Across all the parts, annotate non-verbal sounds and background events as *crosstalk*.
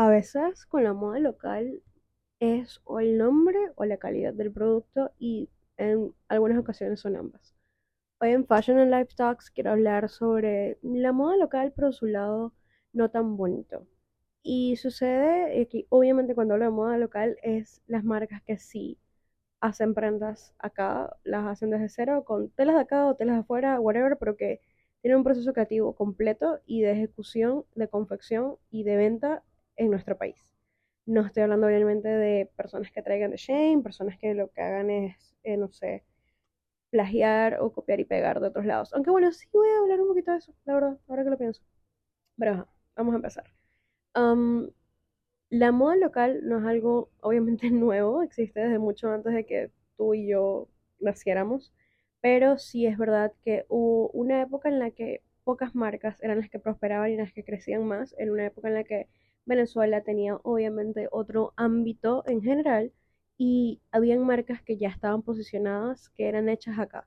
A veces con la moda local es o el nombre o la calidad del producto y en algunas ocasiones son ambas. Hoy en Fashion and Life Talks quiero hablar sobre la moda local pero su lado no tan bonito. Y sucede que obviamente cuando hablo de moda local es las marcas que sí hacen prendas acá, las hacen desde cero con telas de acá o telas de afuera, whatever, pero que tienen un proceso creativo completo y de ejecución, de confección y de venta en nuestro país. No estoy hablando obviamente de personas que traigan de Shane, personas que lo que hagan es, eh, no sé, plagiar o copiar y pegar de otros lados. Aunque bueno, sí voy a hablar un poquito de eso, la verdad, ahora que lo pienso. Pero vamos a empezar. la moda local no es algo obviamente *laughs* nuevo, existe desde mucho antes de que tú y yo naciéramos, pero sí es verdad que hubo una época en la que pocas marcas eran las que prosperaban y las que crecían más, en una época en la que Venezuela tenía obviamente otro ámbito en general y habían marcas que ya estaban posicionadas, que eran hechas acá.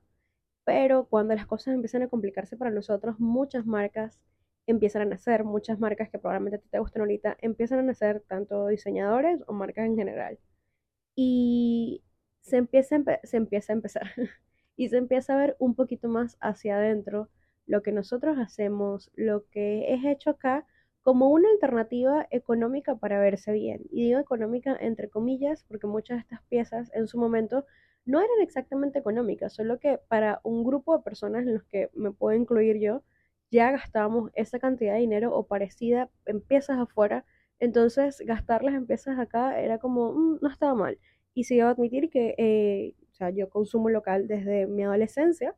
Pero cuando las cosas empiezan a complicarse para nosotros, muchas marcas empiezan a nacer, muchas marcas que probablemente te gusten ahorita, empiezan a nacer tanto diseñadores o marcas en general. Y se empieza, se empieza a empezar *laughs* y se empieza a ver un poquito más hacia adentro lo que nosotros hacemos, lo que es hecho acá como una alternativa económica para verse bien. Y digo económica entre comillas porque muchas de estas piezas en su momento no eran exactamente económicas, solo que para un grupo de personas en los que me puedo incluir yo, ya gastábamos esa cantidad de dinero o parecida en piezas afuera, entonces gastarlas en piezas acá era como, mm, no estaba mal. Y iba a admitir que, eh, o sea, yo consumo local desde mi adolescencia,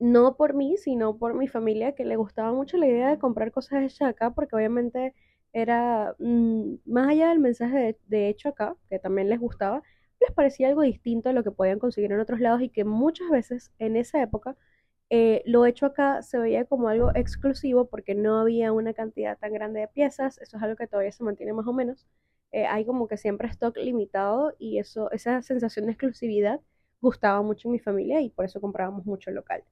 no por mí, sino por mi familia, que le gustaba mucho la idea de comprar cosas hechas acá, porque obviamente era, mm, más allá del mensaje de, hecho acá, que también les gustaba, les parecía algo distinto a lo que podían conseguir en otros lados y que muchas veces en esa época eh, lo hecho acá se veía como algo exclusivo porque no había una cantidad tan grande de piezas, eso es algo que todavía se mantiene más o menos, eh, hay como que siempre stock limitado y eso, esa sensación de exclusividad gustaba mucho en mi familia y por eso comprábamos mucho local.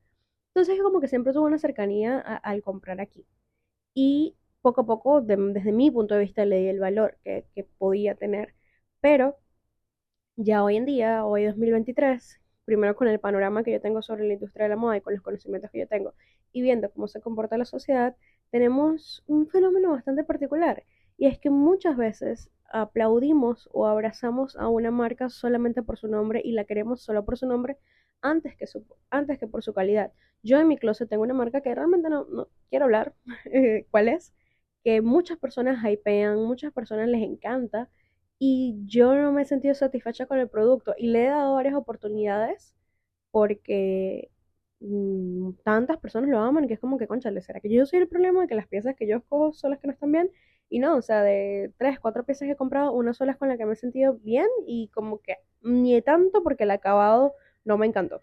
Entonces como que siempre tuvo una cercanía al comprar aquí. Y poco a poco, desde mi punto de vista, le di el valor que, que podía tener. Pero ya hoy en día, hoy 2023, primero con el panorama que yo tengo sobre la industria de la moda y con los conocimientos que yo tengo, y viendo cómo se comporta la sociedad, tenemos un fenómeno bastante particular. Y es que muchas veces aplaudimos o abrazamos a una marca solamente por su nombre y la queremos solo por su nombre antes que, su, antes que por su calidad. Yo en mi closet tengo una marca que realmente no, no quiero hablar *laughs* cuál es, que muchas personas hypean, muchas personas les encanta y yo no me he sentido satisfecha con el producto y le he dado varias oportunidades porque mm, tantas personas lo aman que es como que, conchale, ¿será que yo soy el problema de que las piezas que yo escojo son las que no están bien? Y no, o sea, de tres, cuatro piezas que he comprado, una sola es con la que me he sentido bien y como que ni tanto porque el acabado no me encantó.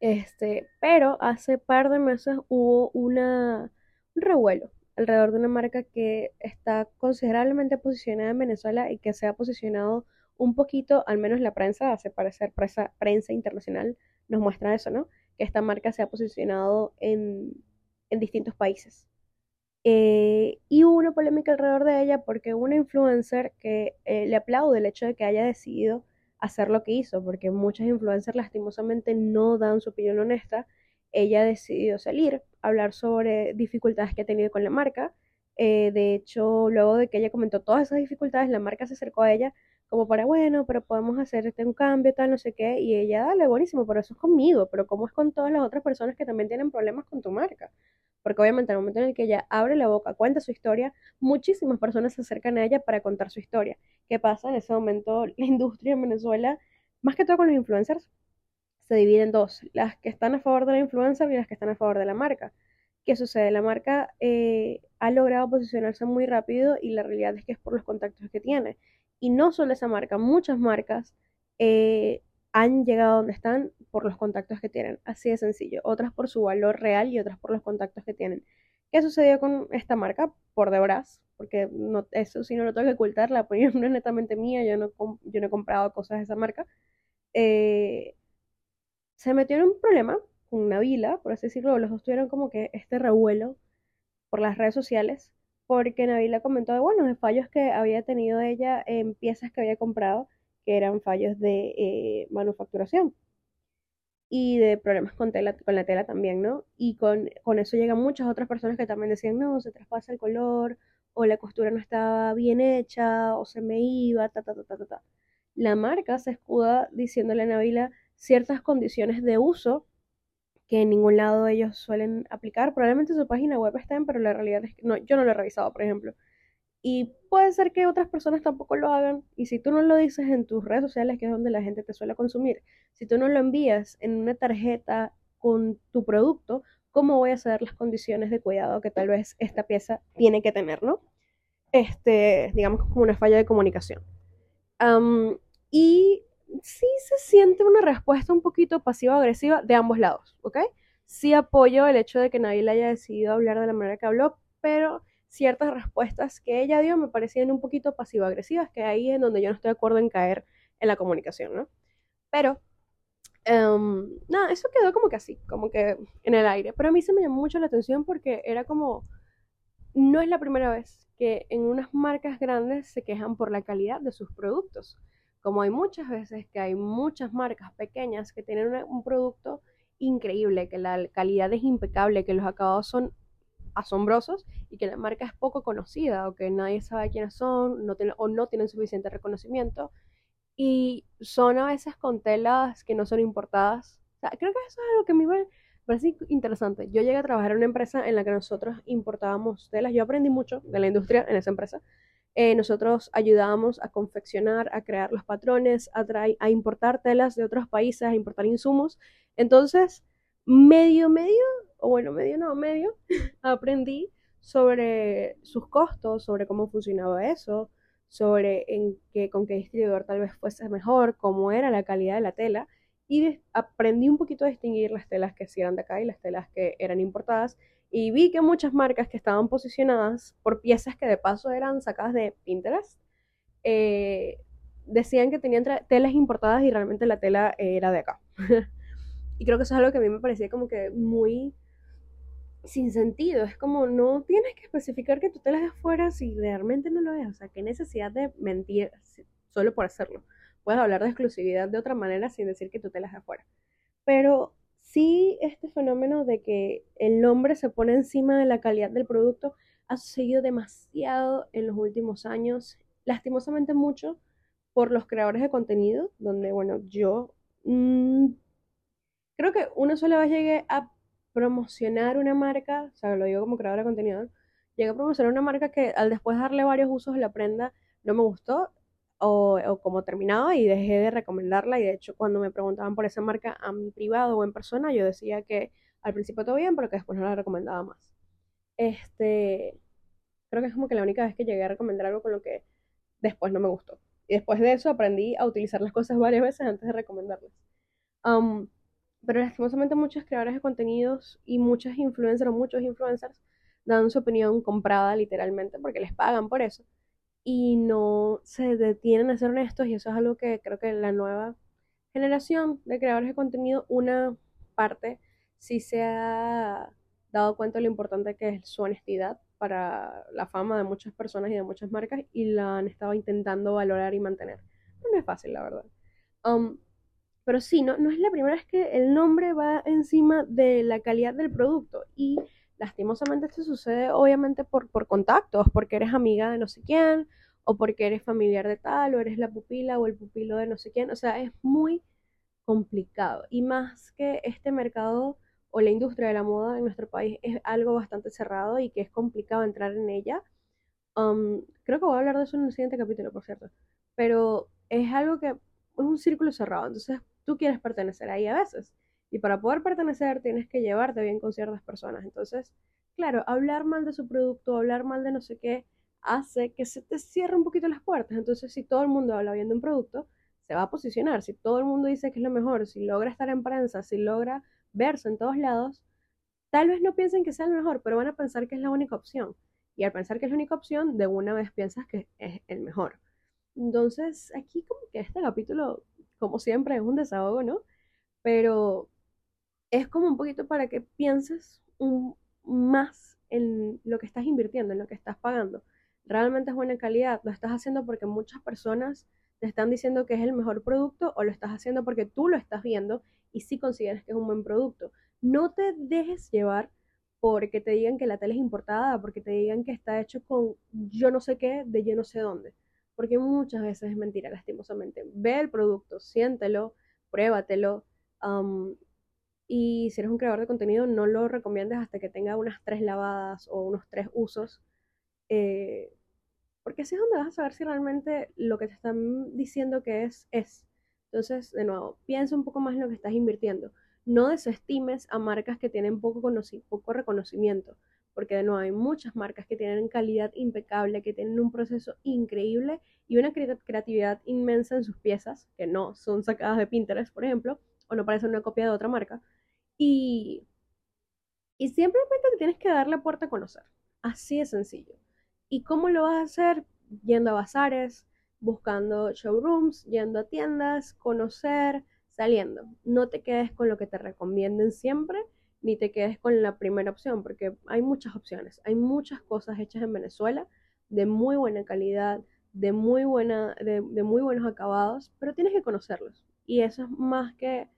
Este, pero hace par de meses hubo un revuelo alrededor de una marca que está considerablemente posicionada en Venezuela y que se ha posicionado un poquito, al menos la prensa, hace parecer prensa, prensa internacional, nos muestra eso, ¿no? Que esta marca se ha posicionado en, en distintos países. Eh, y hubo una polémica alrededor de ella porque una influencer que eh, le aplaude el hecho de que haya decidido hacer lo que hizo, porque muchas influencers lastimosamente no dan su opinión honesta. Ella decidió salir, hablar sobre dificultades que ha tenido con la marca. Eh, de hecho, luego de que ella comentó todas esas dificultades, la marca se acercó a ella como para, bueno, pero podemos hacer este un cambio, tal, no sé qué. Y ella, dale, buenísimo, pero eso es conmigo, pero ¿cómo es con todas las otras personas que también tienen problemas con tu marca? Porque obviamente en el momento en el que ella abre la boca, cuenta su historia, muchísimas personas se acercan a ella para contar su historia. ¿Qué pasa? En ese momento *laughs* la industria en Venezuela, más que todo con los influencers, se divide en dos, las que están a favor de la influencer y las que están a favor de la marca. ¿Qué sucede? La marca eh, ha logrado posicionarse muy rápido y la realidad es que es por los contactos que tiene. Y no solo esa marca, muchas marcas eh, han llegado donde están por los contactos que tienen. Así de sencillo. Otras por su valor real y otras por los contactos que tienen. ¿Qué sucedió con esta marca? Por Debras, porque no, eso sí no lo tengo que ocultar, la opinión *laughs* no es netamente mía, yo no, yo no he comprado cosas de esa marca. Eh, se metió en un problema con una vila, por así decirlo, los dos tuvieron como que este revuelo por las redes sociales, porque Nabila comentó de, bueno, de fallos que había tenido ella en piezas que había comprado, que eran fallos de eh, manufacturación y de problemas con, tela, con la tela también, ¿no? Y con, con eso llegan muchas otras personas que también decían, no, se traspasa el color, o la costura no estaba bien hecha, o se me iba, ta, ta, ta, ta, ta. La marca se escuda diciéndole a Nabila ciertas condiciones de uso que en ningún lado ellos suelen aplicar. Probablemente su página web estén, pero la realidad es que no, yo no lo he revisado, por ejemplo. Y puede ser que otras personas tampoco lo hagan. Y si tú no lo dices en tus redes sociales, que es donde la gente te suele consumir, si tú no lo envías en una tarjeta con tu producto, ¿cómo voy a saber las condiciones de cuidado que tal vez esta pieza tiene que tener, ¿no? Este, digamos como una falla de comunicación. y sí se siente una respuesta un poquito pasivo-agresiva de ambos lados, ¿ok? Sí apoyo el hecho de que Nabil haya decidido hablar de la manera que habló, pero ciertas respuestas que ella dio me parecían un poquito pasivo-agresivas, que ahí es donde yo no estoy de acuerdo en caer en la comunicación, ¿no? Pero, um, nada, eso quedó como que así, como que en el aire. Pero a mí se me llamó mucho la atención porque era como, no es la primera vez que en unas marcas grandes se quejan por la calidad de sus productos como hay muchas veces que hay muchas marcas pequeñas que tienen un producto increíble, que la calidad es impecable, que los acabados son asombrosos y que la marca es poco conocida o que nadie sabe quiénes son no o no tienen suficiente reconocimiento y son a veces con telas que no son importadas. creo que eso es algo que a mí me parece interesante. Yo llegué a trabajar en una empresa en la que nosotros importábamos telas. Yo aprendí mucho de la industria en esa empresa eh, nosotros ayudábamos a confeccionar, a crear los patrones, a, a importar telas de otros países, a importar insumos. Entonces, medio, medio, o bueno, medio no, medio, *laughs* aprendí sobre sus costos, sobre cómo funcionaba eso, sobre en qué, con qué distribuidor tal vez fuese mejor, cómo era la calidad de la tela, y aprendí un poquito a distinguir las telas que eran de acá y las telas que eran importadas, y vi que muchas marcas que estaban posicionadas por piezas que de paso eran sacadas de Pinterest, eh, decían que tenían telas importadas y realmente la tela era de acá. *laughs* y creo que eso es algo que a mí me parecía como que muy sin sentido. Es como no tienes que especificar que tu tela es de afuera si realmente no lo es. O sea, qué necesidad de mentir solo por hacerlo. Puedes hablar de exclusividad de otra manera sin decir que tu tela es de afuera. Pero sí este fenómeno de que el nombre se pone encima de la calidad del producto ha sucedido demasiado en los últimos años, lastimosamente mucho por los creadores de contenido, donde, bueno, yo mm, creo que una sola vez llegué a promocionar una marca, o sea, lo digo como creadora de contenido, llegué a promocionar una marca que al después darle varios usos a la prenda no me gustó o, o como terminaba y dejé de recomendarla y de hecho cuando me preguntaban por esa marca a mi privado o en persona yo decía que al principio todo bien pero que después no la recomendaba más. Este, creo que es como que la única vez que llegué a recomendar algo con lo que después no me gustó. Y después de eso aprendí a utilizar las cosas *laughs* varias veces antes de recomendarlas. Um, pero lastimosamente muchos creadores de contenidos y muchas influencers o muchos influencers dan su opinión comprada literalmente porque les pagan por eso y no se detienen a ser honestos y eso es algo que creo que la nueva generación de creadores de contenido, una parte sí se ha dado cuenta de lo importante que es su honestidad para la fama de muchas personas y de muchas marcas y la han estado intentando valorar y mantener. no es fácil, la verdad. Um, pero sí, no, no es la primera vez que el nombre va encima de la calidad del producto y lastimosamente esto sucede obviamente por, por contactos, porque eres amiga de no sé quién, o porque eres familiar de tal, o eres la pupila o el pupilo de no sé quién. O sea, es muy complicado. Y más que este mercado o la industria de la moda en nuestro país es algo bastante cerrado y que es complicado entrar en ella. Um, creo que voy a hablar de eso en el siguiente capítulo, por cierto. Pero es algo que es un círculo cerrado. Entonces tú quieres pertenecer ahí a veces. Y para poder pertenecer tienes que llevarte bien con ciertas personas. Entonces, claro, hablar mal de su producto, hablar mal de no sé qué, hace que se te cierre un poquito las puertas. Entonces, si todo el mundo habla bien de un producto, se va a posicionar. Si todo el mundo dice que es lo mejor, si logra estar en prensa, si logra verse en todos lados, tal vez no piensen que sea el mejor, pero van a pensar que es la única opción. Y al pensar que es la única opción, de una vez piensas que es el mejor. Entonces, aquí como que este capítulo, como siempre, es un desahogo, ¿no? Pero es como un poquito para que pienses más en lo que estás invirtiendo, en lo que estás pagando. ¿Realmente es buena calidad? ¿Lo estás haciendo porque muchas personas te están diciendo que es el mejor producto o lo estás haciendo porque tú lo estás viendo y sí consideras que es un buen producto? No te dejes llevar porque te digan que la tele es importada, porque te digan que está hecho con yo no sé qué, de yo no sé dónde. Porque muchas veces es mentira, lastimosamente. Ve el producto, siéntelo, pruébatelo. y si eres un creador de contenido, no lo recomiendes hasta que tenga unas tres lavadas o unos tres usos. Eh, porque así es donde vas a saber si realmente lo que te están diciendo que es, es. Entonces, de nuevo, piensa un poco más en lo que estás invirtiendo no desestimes a marcas que tienen poco, poco reconocimiento, porque de nuevo hay muchas marcas que tienen calidad impecable, que tienen un proceso increíble y una creatividad inmensa en sus piezas, que no son sacadas de Pinterest, por ejemplo, o no parecen una copia de otra marca. Y, y simplemente te tienes que dar la puerta a conocer. Así de sencillo. ¿Y cómo lo vas a hacer? Yendo a bazares, buscando showrooms, yendo a tiendas, conocer, saliendo. No te quedes con lo que te recomienden siempre, ni te quedes con la primera opción, porque hay muchas opciones. Hay muchas cosas hechas en Venezuela de muy buena calidad, de muy, buena, de, muy buenos acabados, pero tienes que conocerlos. Y eso es más que,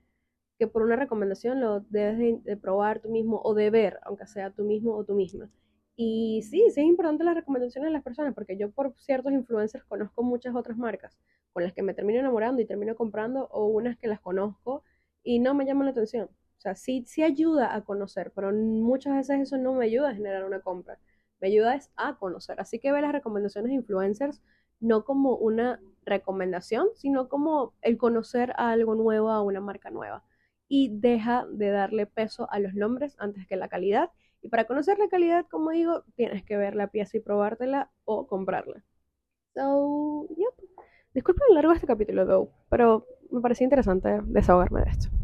que por una recomendación, lo debes de, probar tú mismo o de ver, aunque sea tú mismo o tú misma. Y sí, sí es importante las recomendaciones de las personas, porque yo por ciertos influencers conozco muchas otras marcas con las que me termino enamorando y termino comprando, o unas que las conozco y no me llaman la atención. O sea, sí, sí ayuda a conocer, pero muchas veces eso no me ayuda a generar una compra. Me ayuda a conocer. Así que ve las recomendaciones de influencers no como una recomendación, sino como el conocer a algo nuevo, a una marca nueva. Y deja de darle peso a los nombres antes que la calidad. Y para conocer la calidad, como digo, tienes que ver la pieza y probártela o comprarla. So, yep. Disculpen el largo este capítulo, though, pero me parecía interesante desahogarme de esto.